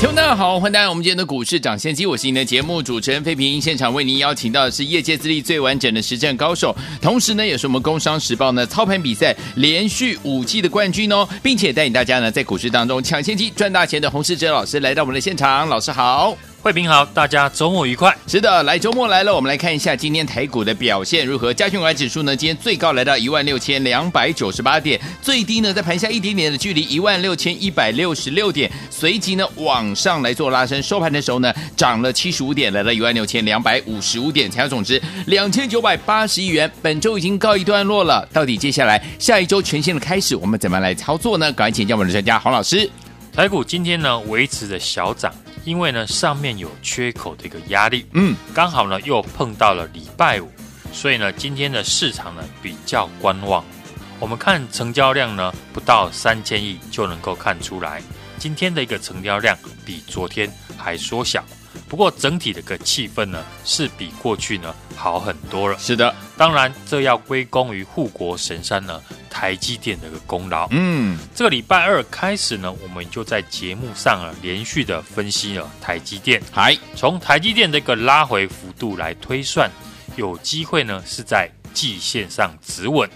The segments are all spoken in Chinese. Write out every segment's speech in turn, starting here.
听众大家好，欢迎大家我们今天的股市抢先机，我是您的节目主持人费平。现场为您邀请到的是业界资历最完整的实战高手，同时呢，也是我们工商时报呢操盘比赛连续五季的冠军哦，并且带领大家呢在股市当中抢先机赚大钱的洪世哲老师来到我们的现场，老师好。慧平好，大家周末愉快。是的，来周末来了，我们来看一下今天台股的表现如何。加权股指数呢，今天最高来到一万六千两百九十八点，最低呢在盘下一点点的距离一万六千一百六十六点，随即呢往上来做拉升，收盘的时候呢涨了七十五点，来到一万六千两百五十五点，成交总值两千九百八十亿元。本周已经告一段落了，到底接下来下一周全新的开始，我们怎么来操作呢？赶紧请教我们的专家黄老师。台股今天呢维持着小涨。因为呢，上面有缺口的一个压力，嗯，刚好呢又碰到了礼拜五，所以呢，今天的市场呢比较观望。我们看成交量呢不到三千亿就能够看出来，今天的一个成交量比昨天还缩小。不过整体的一个气氛呢是比过去呢好很多了。是的，当然这要归功于护国神山呢。台积电的一个功劳，嗯，这个礼拜二开始呢，我们就在节目上啊连续的分析了台积电，还从台积电的一个拉回幅度来推算，有机会呢是在季线上止稳，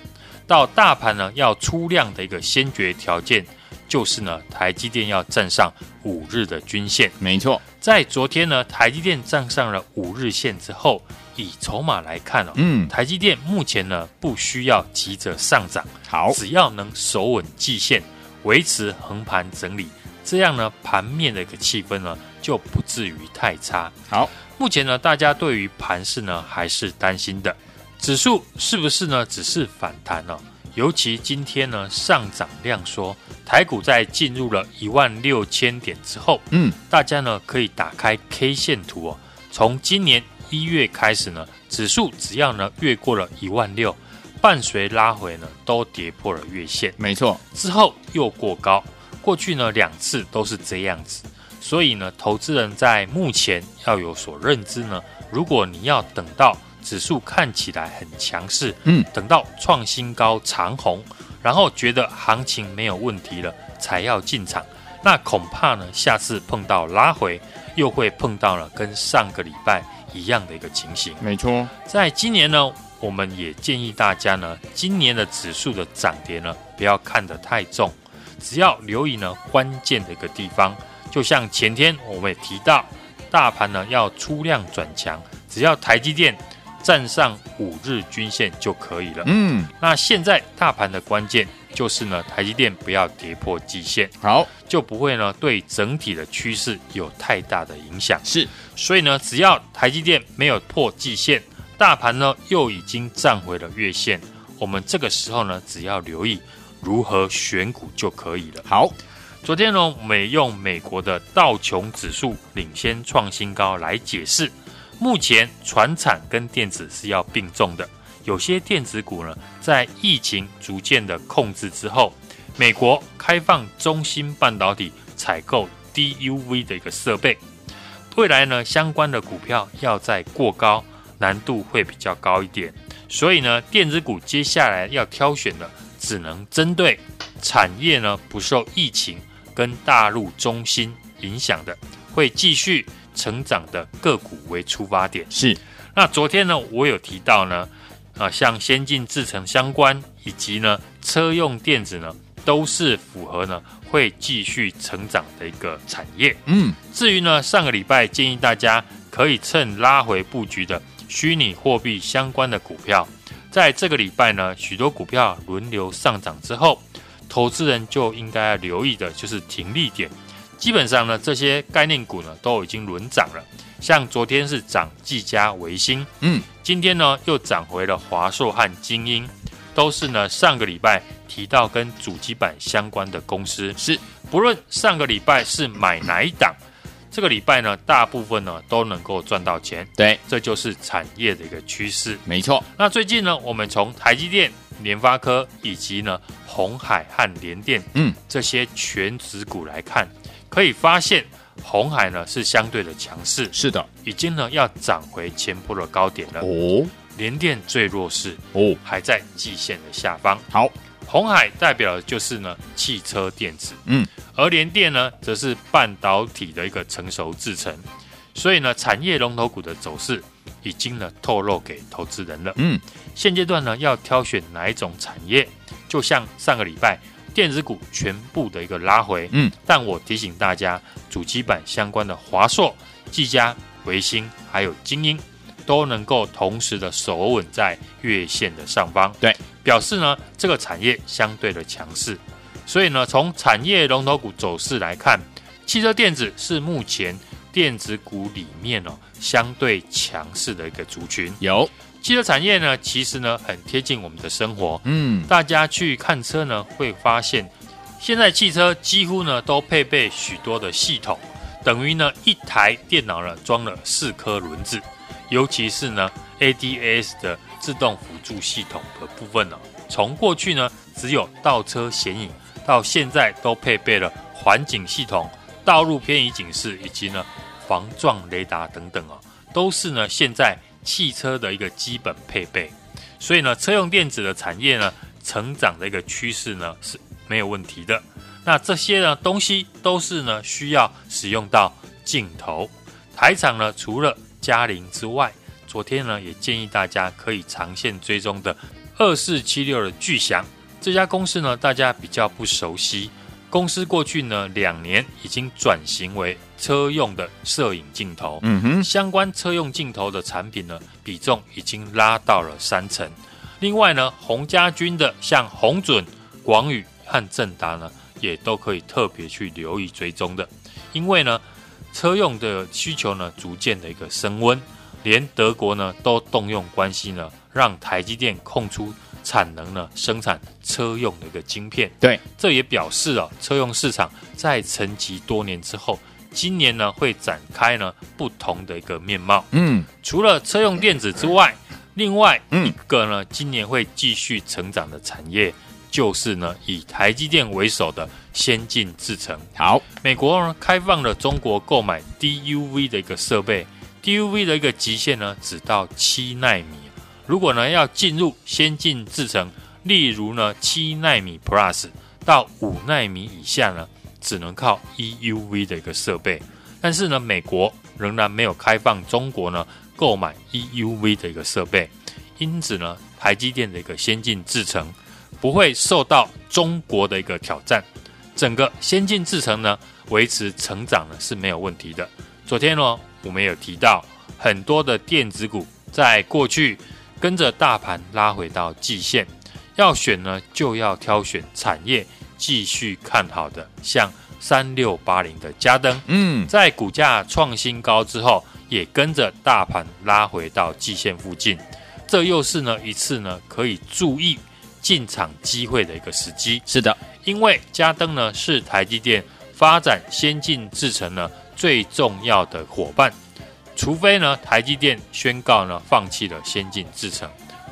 到大盘呢要出量的一个先决条件，就是呢台积电要站上五日的均线，没错，在昨天呢台积电站上了五日线之后。以筹码来看哦，嗯，台积电目前呢不需要急着上涨，好，只要能守稳季线，维持横盘整理，这样呢盘面的一个气氛呢就不至于太差。好，目前呢大家对于盘势呢还是担心的，指数是不是呢只是反弹呢？尤其今天呢上涨量缩，台股在进入了一万六千点之后，嗯，大家呢可以打开 K 线图哦，从今年。一月开始呢，指数只要呢越过了一万六，伴随拉回呢都跌破了月线。没错，之后又过高，过去呢两次都是这样子。所以呢，投资人在目前要有所认知呢，如果你要等到指数看起来很强势，嗯，等到创新高长红，然后觉得行情没有问题了，才要进场，那恐怕呢下次碰到拉回，又会碰到了跟上个礼拜。一样的一个情形，没错。在今年呢，我们也建议大家呢，今年的指数的涨跌呢，不要看得太重，只要留意呢关键的一个地方。就像前天我们也提到，大盘呢要出量转强，只要台积电站上五日均线就可以了。嗯，那现在大盘的关键就是呢，台积电不要跌破季线，好，就不会呢对整体的趋势有太大的影响。是。所以呢，只要台积电没有破季线，大盘呢又已经站回了月线，我们这个时候呢，只要留意如何选股就可以了。好，昨天呢，我们也用美国的道琼指数领先创新高来解释，目前传产跟电子是要并重的，有些电子股呢，在疫情逐渐的控制之后，美国开放中芯半导体采购 DUV 的一个设备。未来呢，相关的股票要再过高，难度会比较高一点。所以呢，电子股接下来要挑选的，只能针对产业呢不受疫情跟大陆中心影响的，会继续成长的个股为出发点。是。那昨天呢，我有提到呢，啊，像先进制程相关以及呢车用电子呢，都是符合呢。会继续成长的一个产业。嗯，至于呢，上个礼拜建议大家可以趁拉回布局的虚拟货币相关的股票，在这个礼拜呢，许多股票轮流上涨之后，投资人就应该要留意的就是停利点。基本上呢，这些概念股呢都已经轮涨了，像昨天是涨技嘉、维新，嗯，今天呢又涨回了华硕和精英，都是呢上个礼拜。提到跟主机板相关的公司，是不论上个礼拜是买哪一档，这个礼拜呢，大部分呢都能够赚到钱。对，这就是产业的一个趋势。没错。那最近呢，我们从台积电、联发科以及呢红海和联电，嗯，这些全值股来看，可以发现红海呢是相对的强势。是的，已经呢要涨回前波的高点了。哦，联电最弱势，哦，还在季线的下方。好。红海代表的就是呢汽车电子，嗯，而联电呢则是半导体的一个成熟制程，所以呢产业龙头股的走势已经呢透露给投资人了，嗯，现阶段呢要挑选哪一种产业，就像上个礼拜电子股全部的一个拉回，嗯，但我提醒大家，主机板相关的华硕、技嘉、维星还有精英。都能够同时的守稳在月线的上方，对，表示呢这个产业相对的强势，所以呢从产业龙头股走势来看，汽车电子是目前电子股里面哦相对强势的一个族群。有汽车产业呢，其实呢很贴近我们的生活，嗯，大家去看车呢会发现，现在汽车几乎呢都配备许多的系统，等于呢一台电脑呢装了四颗轮子。尤其是呢，ADAS 的自动辅助系统的部分呢、哦，从过去呢只有倒车显影，到现在都配备了环景系统、道路偏移警示以及呢防撞雷达等等啊，都是呢现在汽车的一个基本配备。所以呢，车用电子的产业呢，成长的一个趋势呢是没有问题的。那这些呢东西都是呢需要使用到镜头。台厂呢除了嘉陵之外，昨天呢也建议大家可以长线追踪的二四七六的巨祥这家公司呢，大家比较不熟悉。公司过去呢两年已经转型为车用的摄影镜头，嗯哼，相关车用镜头的产品呢比重已经拉到了三成。另外呢，洪家军的像洪准、广宇和正达呢，也都可以特别去留意追踪的，因为呢。车用的需求呢，逐渐的一个升温，连德国呢都动用关系呢，让台积电空出产能呢，生产车用的一个晶片。对，这也表示啊，车用市场在沉寂多年之后，今年呢会展开呢不同的一个面貌。嗯，除了车用电子之外，另外一个呢，今年会继续成长的产业。就是呢，以台积电为首的先进制程。好，美国呢开放了中国购买 DUV 的一个设备，DUV 的一个极限呢只到七纳米。如果呢要进入先进制程，例如呢七纳米 Plus 到五纳米以下呢，只能靠 EUV 的一个设备。但是呢，美国仍然没有开放中国呢购买 EUV 的一个设备，因此呢，台积电的一个先进制程。不会受到中国的一个挑战，整个先进制程呢维持成长呢是没有问题的。昨天呢我们有提到很多的电子股在过去跟着大盘拉回到季线，要选呢就要挑选产业继续看好的，像三六八零的嘉登，嗯，在股价创新高之后，也跟着大盘拉回到季线附近，这又是呢一次呢可以注意。进场机会的一个时机，是的，因为嘉登呢是台积电发展先进制程呢最重要的伙伴，除非呢台积电宣告呢放弃了先进制程，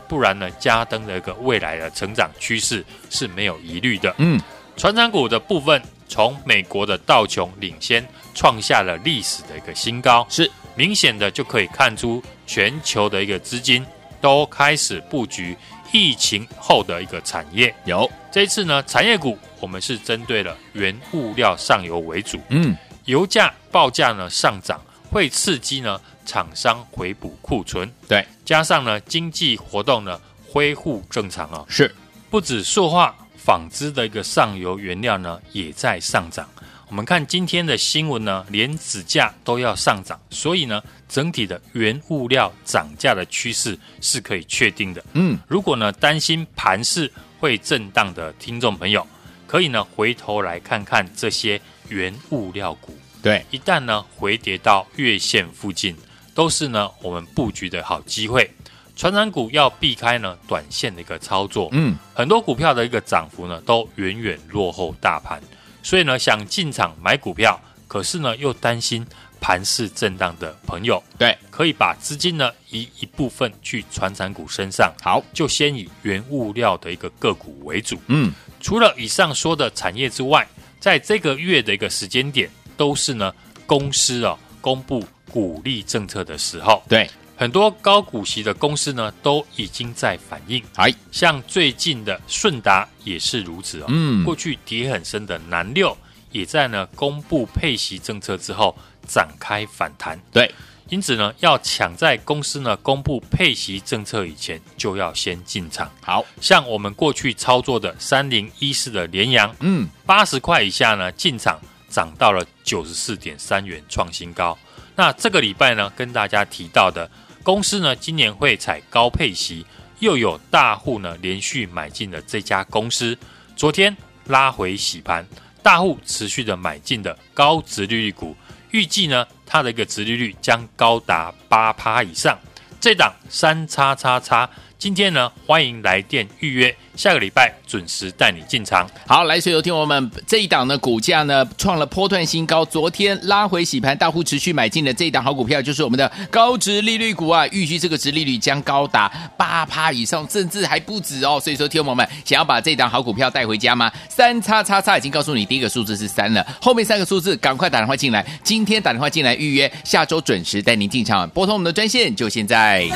不然呢嘉登的一个未来的成长趋势是没有疑虑的。嗯，传产股的部分，从美国的道琼领先创下了历史的一个新高，是。明显的就可以看出全球的一个资金都开始布局。疫情后的一个产业。有。这一次呢，产业股我们是针对了原物料上游为主，嗯，油价报价呢上涨，会刺激呢厂商回补库存，对，加上呢经济活动呢恢复正常啊，是不止塑化、纺织的一个上游原料呢也在上涨。我们看今天的新闻呢，连纸价都要上涨，所以呢，整体的原物料涨价的趋势是可以确定的。嗯，如果呢担心盘势会震荡的听众朋友，可以呢回头来看看这些原物料股。对，一旦呢回跌到月线附近，都是呢我们布局的好机会。传产股要避开呢短线的一个操作。嗯，很多股票的一个涨幅呢都远远落后大盘。所以呢，想进场买股票，可是呢又担心盘势震荡的朋友，对，可以把资金呢移一部分去传产股身上。好，就先以原物料的一个个股为主。嗯，除了以上说的产业之外，在这个月的一个时间点，都是呢公司啊公布股利政策的时候。对，很多高股息的公司呢都已经在反应。哎，像最近的顺达也是如此哦。嗯，过去跌很深的南六，也在呢公布配息政策之后展开反弹。对，因此呢，要抢在公司呢公布配息政策以前，就要先进场。好，像我们过去操作的三零一四的联阳，嗯，八十块以下呢进场，涨到了九十四点三元，创新高。那这个礼拜呢，跟大家提到的公司呢，今年会采高配息，又有大户呢连续买进的这家公司，昨天拉回洗盘，大户持续的买进的高值利率股，预计呢它的一个值利率将高达八趴以上。这档三叉叉叉。今天呢，欢迎来电预约，下个礼拜准时带你进场。好，来，所有听我们这一档呢，股价呢创了波段新高，昨天拉回洗盘，大户持续买进的这一档好股票，就是我们的高值利率股啊，预计这个值利率将高达八趴以上，甚至还不止哦。所以说，听我们想要把这档好股票带回家吗？三叉叉叉已经告诉你，第一个数字是三了，后面三个数字赶快打电话进来，今天打电话进来预约，下周准时带您进场，拨通我们的专线，就现在。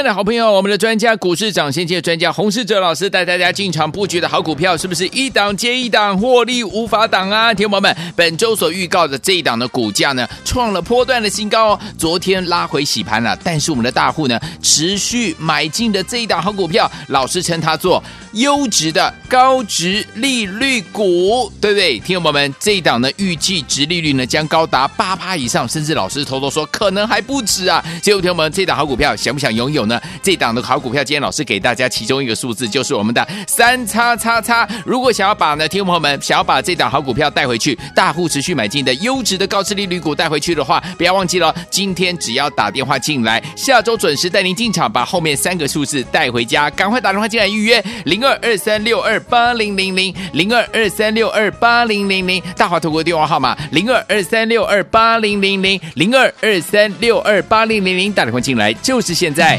爱的好朋友，我们的专家股市涨先机的专家洪世哲老师带大家进场布局的好股票，是不是一档接一档，获利无法挡啊？听友们，本周所预告的这一档的股价呢，创了波段的新高哦。昨天拉回洗盘了，但是我们的大户呢，持续买进的这一档好股票，老师称它做优质的高值利率股，对不对？听友们，这一档呢，预计值利率呢将高达八趴以上，甚至老师偷偷说可能还不止啊。结果听友们，这档好股票想不想拥？有呢，这档的好股票，今天老师给大家其中一个数字，就是我们的三叉叉叉。如果想要把呢，听众朋友们想要把这档好股票带回去，大户持续买进的优质的高殖利率股带回去的话，不要忘记了，今天只要打电话进来，下周准时带您进场，把后面三个数字带回家。赶快打电话进来预约零二二三六二八零零零零二二三六二八零零零，大华投顾电话号码零二二三六二八零零零零二二三六二八零零零，打电话进来就是现在。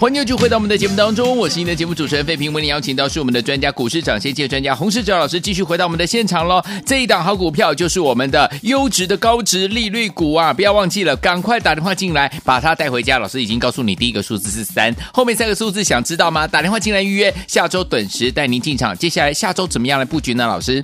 欢迎继续回到我们的节目当中，我是您的节目主持人费平，为您邀请到是我们的专家股市长先界专家洪世哲老师，继续回到我们的现场喽。这一档好股票就是我们的优质的高值利率股啊，不要忘记了，赶快打电话进来，把它带回家。老师已经告诉你，第一个数字是三，后面三个数字想知道吗？打电话进来预约，下周准时带您进场。接下来下周怎么样来布局呢？老师，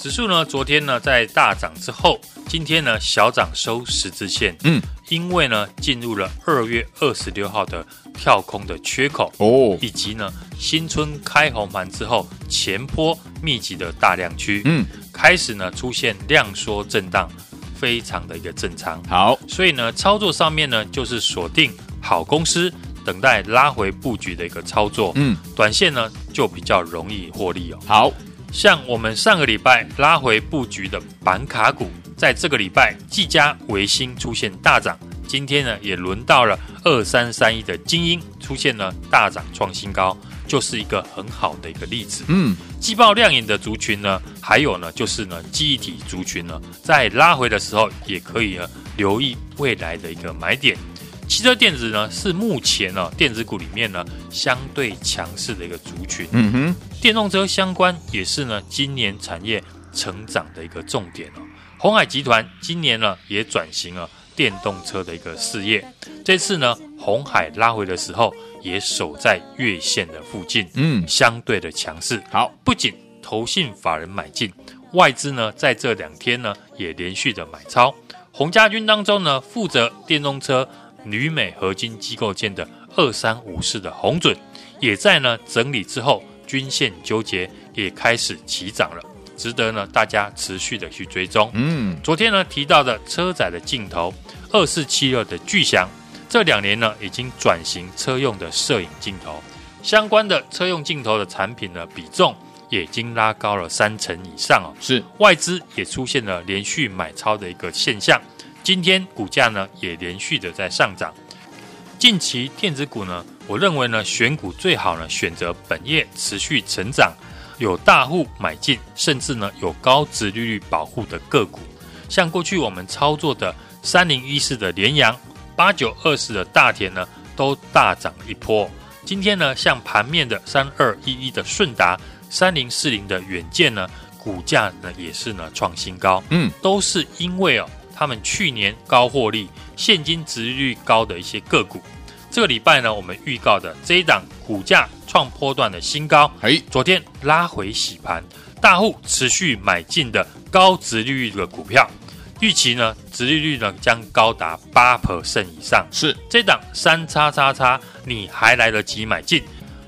指数呢，昨天呢在大涨之后，今天呢小涨收十字线，嗯。因为呢，进入了二月二十六号的跳空的缺口哦，以及呢新春开红盘之后前坡密集的大量区，嗯，开始呢出现量缩震荡，非常的一个正常。好，所以呢操作上面呢就是锁定好公司，等待拉回布局的一个操作。嗯，短线呢就比较容易获利哦。好，像我们上个礼拜拉回布局的板卡股。在这个礼拜，技嘉、微星出现大涨。今天呢，也轮到了二三三一的精英出现了大涨创新高，就是一个很好的一个例子。嗯，季报亮眼的族群呢，还有呢，就是呢，记忆体族群呢，在拉回的时候，也可以呢留意未来的一个买点。汽车电子呢，是目前呢电子股里面呢相对强势的一个族群。嗯哼，电动车相关也是呢今年产业成长的一个重点哦。鸿海集团今年呢也转型了电动车的一个事业，这次呢红海拉回的时候也守在月线的附近，嗯，相对的强势。好，不仅投信法人买进，外资呢在这两天呢也连续的买超。洪家军当中呢负责电动车旅美合金机构件的二三五四的红准，也在呢整理之后均线纠结也开始起涨了。值得呢，大家持续的去追踪。嗯，昨天呢提到的车载的镜头，二四七二的巨翔，这两年呢已经转型车用的摄影镜头，相关的车用镜头的产品呢比重也已经拉高了三成以上哦。是，外资也出现了连续买超的一个现象，今天股价呢也连续的在上涨。近期电子股呢，我认为呢选股最好呢选择本业持续成长。有大户买进，甚至呢有高殖利率保护的个股，像过去我们操作的三零一四的联阳、八九二四的大田呢，都大涨一波。今天呢，像盘面的三二一一的顺达、三零四零的远见呢，股价呢也是呢创新高。嗯，都是因为哦，他们去年高获利、现金殖利率高的一些个股。这个礼拜呢，我们预告的这一档股价创波段的新高，哎，昨天拉回洗盘，大户持续买进的高值利率的股票，预期呢，值利率呢将高达八 percent 以上。是这档三叉叉叉，你还来得及买进？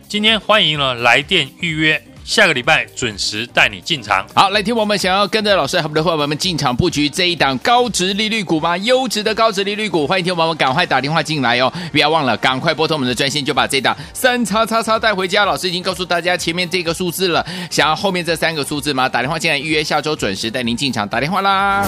今天欢迎呢来电预约。下个礼拜准时带你进场。好，来听我们想要跟着老师和我们的伙伴们进场布局这一档高值利率股吗？优质的高值利率股，欢迎听我们赶快打电话进来哦！不要忘了，赶快拨通我们的专线，就把这档三叉叉叉带回家。老师已经告诉大家前面这个数字了，想要后面这三个数字吗？打电话进来预约，下周准时带您进场。打电话啦！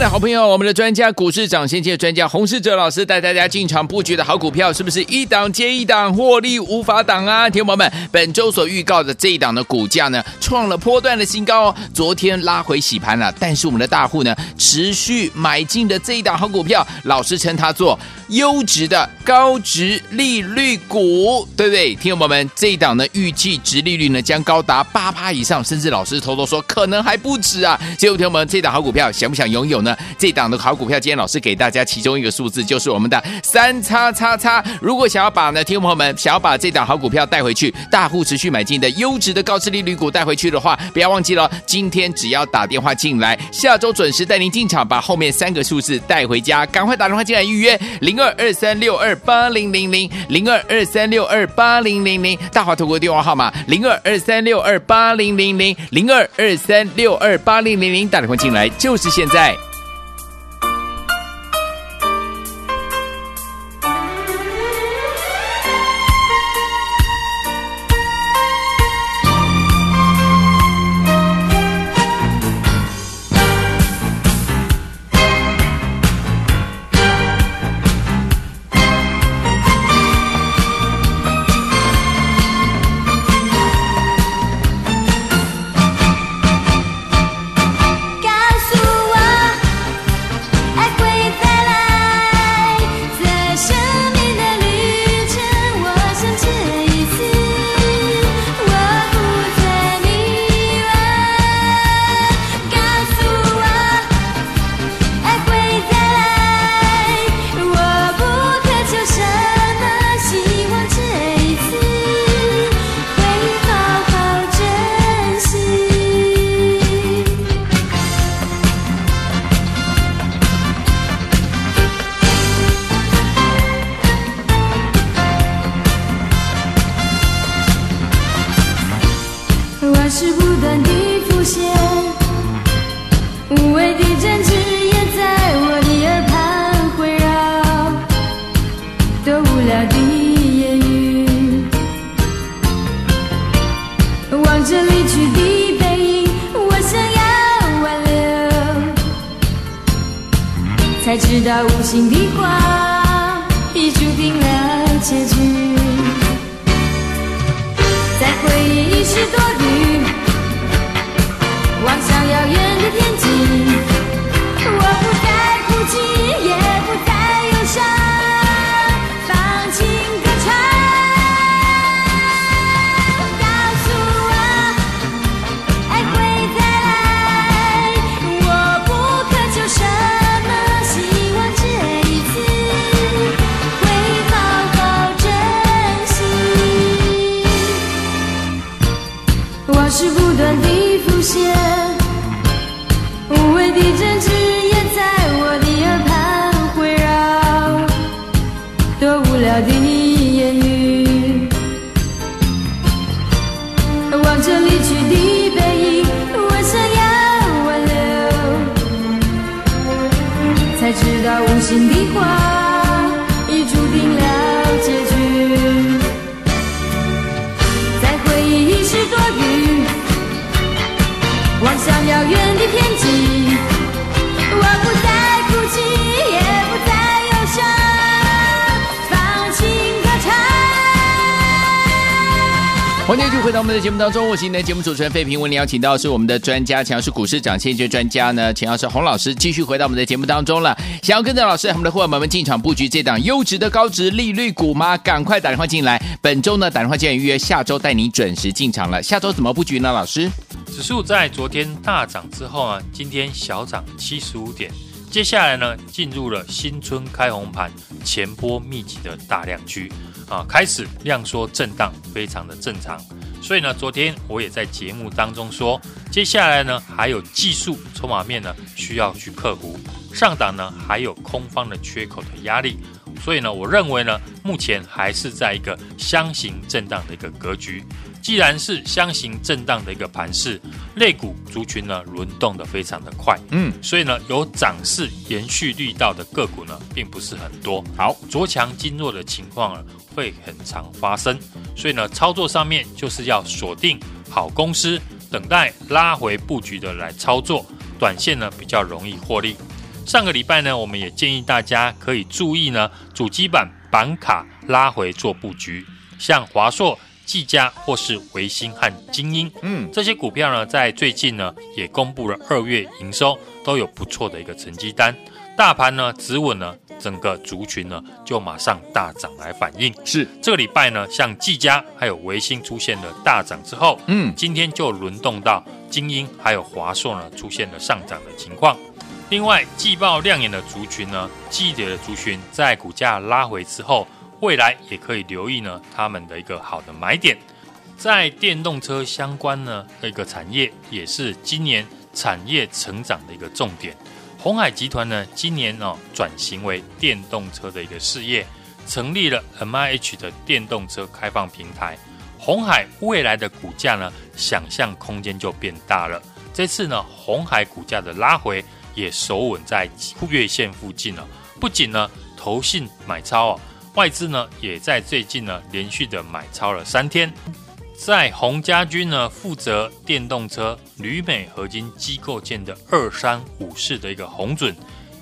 的好朋友，我们的专家股市涨先机的专家洪世哲老师带大家进场布局的好股票，是不是一档接一档，获利无法挡啊？听友们，本周所预告的这一档的股价呢，创了波段的新高哦。昨天拉回洗盘了，但是我们的大户呢，持续买进的这一档好股票，老师称它做优质的高值利率股，对不对？听友们，这一档呢，预计值利率呢将高达八趴以上，甚至老师偷偷说可能还不止啊。结果听友们，这档好股票想不想拥有？呢，这档的好股票，今天老师给大家其中一个数字，就是我们的三叉叉叉。如果想要把呢，听众朋友们想要把这档好股票带回去，大户持续买进的优质的高市利率股带回去的话，不要忘记了，今天只要打电话进来，下周准时带您进场，把后面三个数字带回家。赶快打电话进来预约零二二三六二八零零零零二二三六二八零零零，大华投顾电话号码零二二三六二八零零零零二二三六二八零零零，打电话进来就是现在。知道无心的话心回到我们的节目当中，我是今天的节目主持人费平。为您邀请到是我们的专家，强势股市涨先机专家呢，钱老师洪老师，继续回到我们的节目当中了。想要跟着老师，我们的伙伴们进场布局这档优质的高值利率股吗？赶快打电话进来。本周呢，打电话进来预约，下周带你准时进场了。下周怎么布局呢？老师，指数在昨天大涨之后啊，今天小涨七十五点。接下来呢，进入了新春开红盘、前波密集的大量区啊，开始量缩震荡，非常的正常。所以呢，昨天我也在节目当中说，接下来呢，还有技术筹码面呢需要去克服，上档呢还有空方的缺口的压力。所以呢，我认为呢，目前还是在一个箱型震荡的一个格局。既然是箱型震荡的一个盘势，类股族群呢轮动的非常的快，嗯，所以呢有涨势延续力道的个股呢并不是很多。好，着强经弱的情况呢会很常发生，所以呢操作上面就是要锁定好公司，等待拉回布局的来操作，短线呢比较容易获利。上个礼拜呢，我们也建议大家可以注意呢主机板板卡拉回做布局，像华硕。技嘉或是维星和精英，嗯，这些股票呢，在最近呢也公布了二月营收，都有不错的一个成绩单。大盘呢止稳呢，整个族群呢就马上大涨来反应。是这个礼拜呢，像技嘉还有维星出现了大涨之后，嗯，今天就轮动到精英还有华硕呢出现了上涨的情况。另外，季报亮眼的族群呢，季底的族群在股价拉回之后。未来也可以留意呢，他们的一个好的买点，在电动车相关呢的一个产业，也是今年产业成长的一个重点。鸿海集团呢，今年哦转型为电动车的一个事业，成立了 MIH 的电动车开放平台。红海未来的股价呢，想象空间就变大了。这次呢，红海股价的拉回也守稳在月线附近了。不仅呢，投信买超哦。外资呢，也在最近呢连续的买超了三天。在洪家军呢负责电动车铝镁合金机构件的二三五四的一个红准，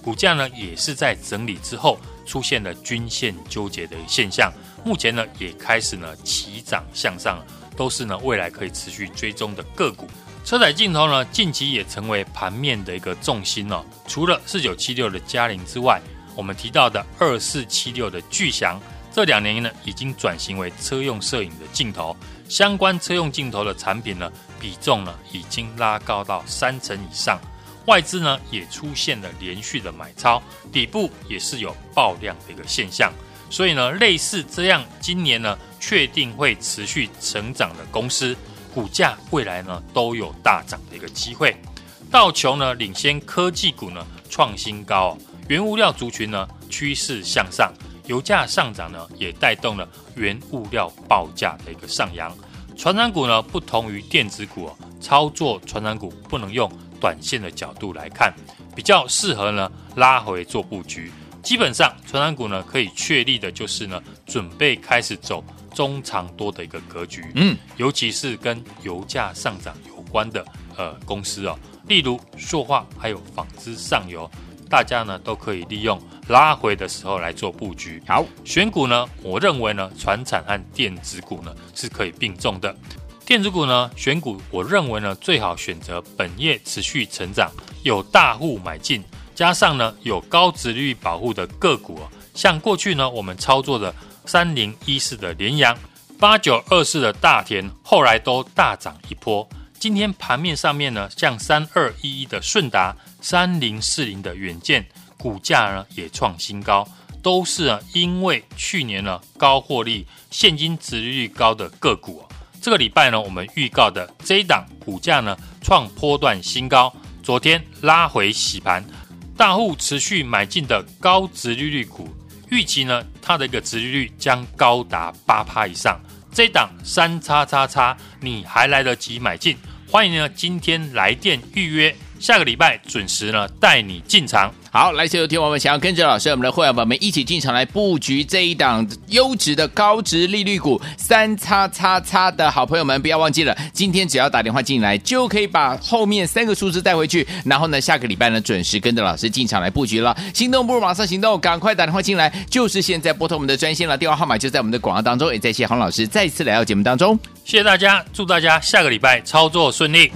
股价呢也是在整理之后出现了均线纠结的现象，目前呢也开始呢齐涨向上，都是呢未来可以持续追踪的个股。车载镜头呢近期也成为盘面的一个重心哦，除了四九七六的嘉陵之外。我们提到的二四七六的巨祥，这两年呢已经转型为车用摄影的镜头，相关车用镜头的产品呢比重呢已经拉高到三成以上，外资呢也出现了连续的买超，底部也是有爆量的一个现象，所以呢类似这样今年呢确定会持续成长的公司，股价未来呢都有大涨的一个机会，道琼呢领先科技股呢创新高哦。原物料族群呢趋势向上，油价上涨呢也带动了原物料报价的一个上扬。传产股呢不同于电子股哦，操作传产股不能用短线的角度来看，比较适合呢拉回做布局。基本上传产股呢可以确立的就是呢准备开始走中长多的一个格局。嗯，尤其是跟油价上涨有关的呃公司哦，例如塑化还有纺织上游。大家呢都可以利用拉回的时候来做布局。好，选股呢，我认为呢，船产和电子股呢是可以并重的。电子股呢，选股我认为呢，最好选择本业持续成长、有大户买进，加上呢有高殖利率保护的个股。像过去呢，我们操作的三零一四的联阳、八九二四的大田，后来都大涨一波。今天盘面上面呢，像三二一一的顺达、三零四零的远见，股价呢也创新高，都是啊因为去年呢高获利、现金殖利率高的个股。这个礼拜呢，我们预告的这一档股价呢创波段新高，昨天拉回洗盘，大户持续买进的高殖利率股，预期呢它的一个殖利率将高达八趴以上。这一档三叉叉叉，你还来得及买进？欢迎呢，今天来电预约，下个礼拜准时呢带你进场。好，来，所有听我们想要跟着老师，我们的会员宝宝们一起进场来布局这一档优质的高值利率股三叉叉叉的好朋友们，不要忘记了，今天只要打电话进来，就可以把后面三个数字带回去，然后呢，下个礼拜呢准时跟着老师进场来布局了。心动不如马上行动，赶快打电话进来，就是现在拨通我们的专线了，电话号码就在我们的广告当中。也再谢洪老师再次来到节目当中，谢谢大家，祝大家下个礼拜操作顺利。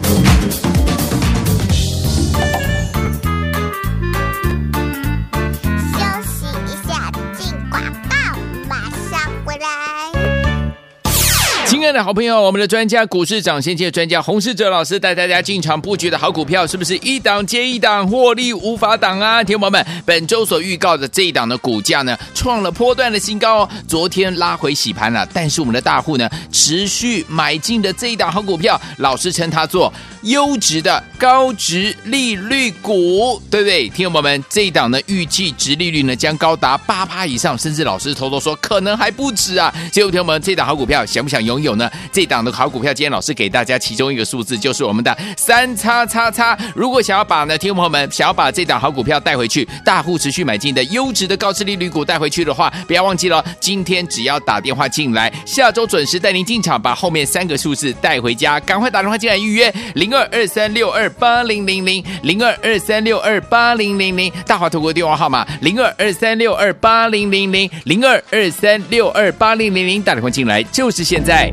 的好朋友，我们的专家股市长先机专家洪世哲老师带大家进场布局的好股票，是不是一档接一档，获利无法挡啊？听友们，本周所预告的这一档的股价呢，创了波段的新高哦。昨天拉回洗盘了，但是我们的大户呢，持续买进的这一档好股票，老师称它做优质的高值利率股，对不对？听友们，这一档呢，预计值利率呢将高达八趴以上，甚至老师偷偷说可能还不止啊。结果听友们，这一档好股票想不想拥有？呢，这档的好股票，今天老师给大家其中一个数字，就是我们的三叉叉叉。如果想要把呢，听众朋友们想要把这档好股票带回去，大户持续买进的优质的高殖利率股带回去的话，不要忘记了，今天只要打电话进来，下周准时带您进场，把后面三个数字带回家。赶快打电话进来预约零二二三六二八零零零零二二三六二八零零零，大华投顾电话号码零二二三六二八零零零零二二三六二八零零零，打电话进来就是现在。